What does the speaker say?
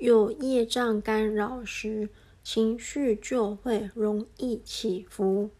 有业障干扰时情绪就会容易起伏。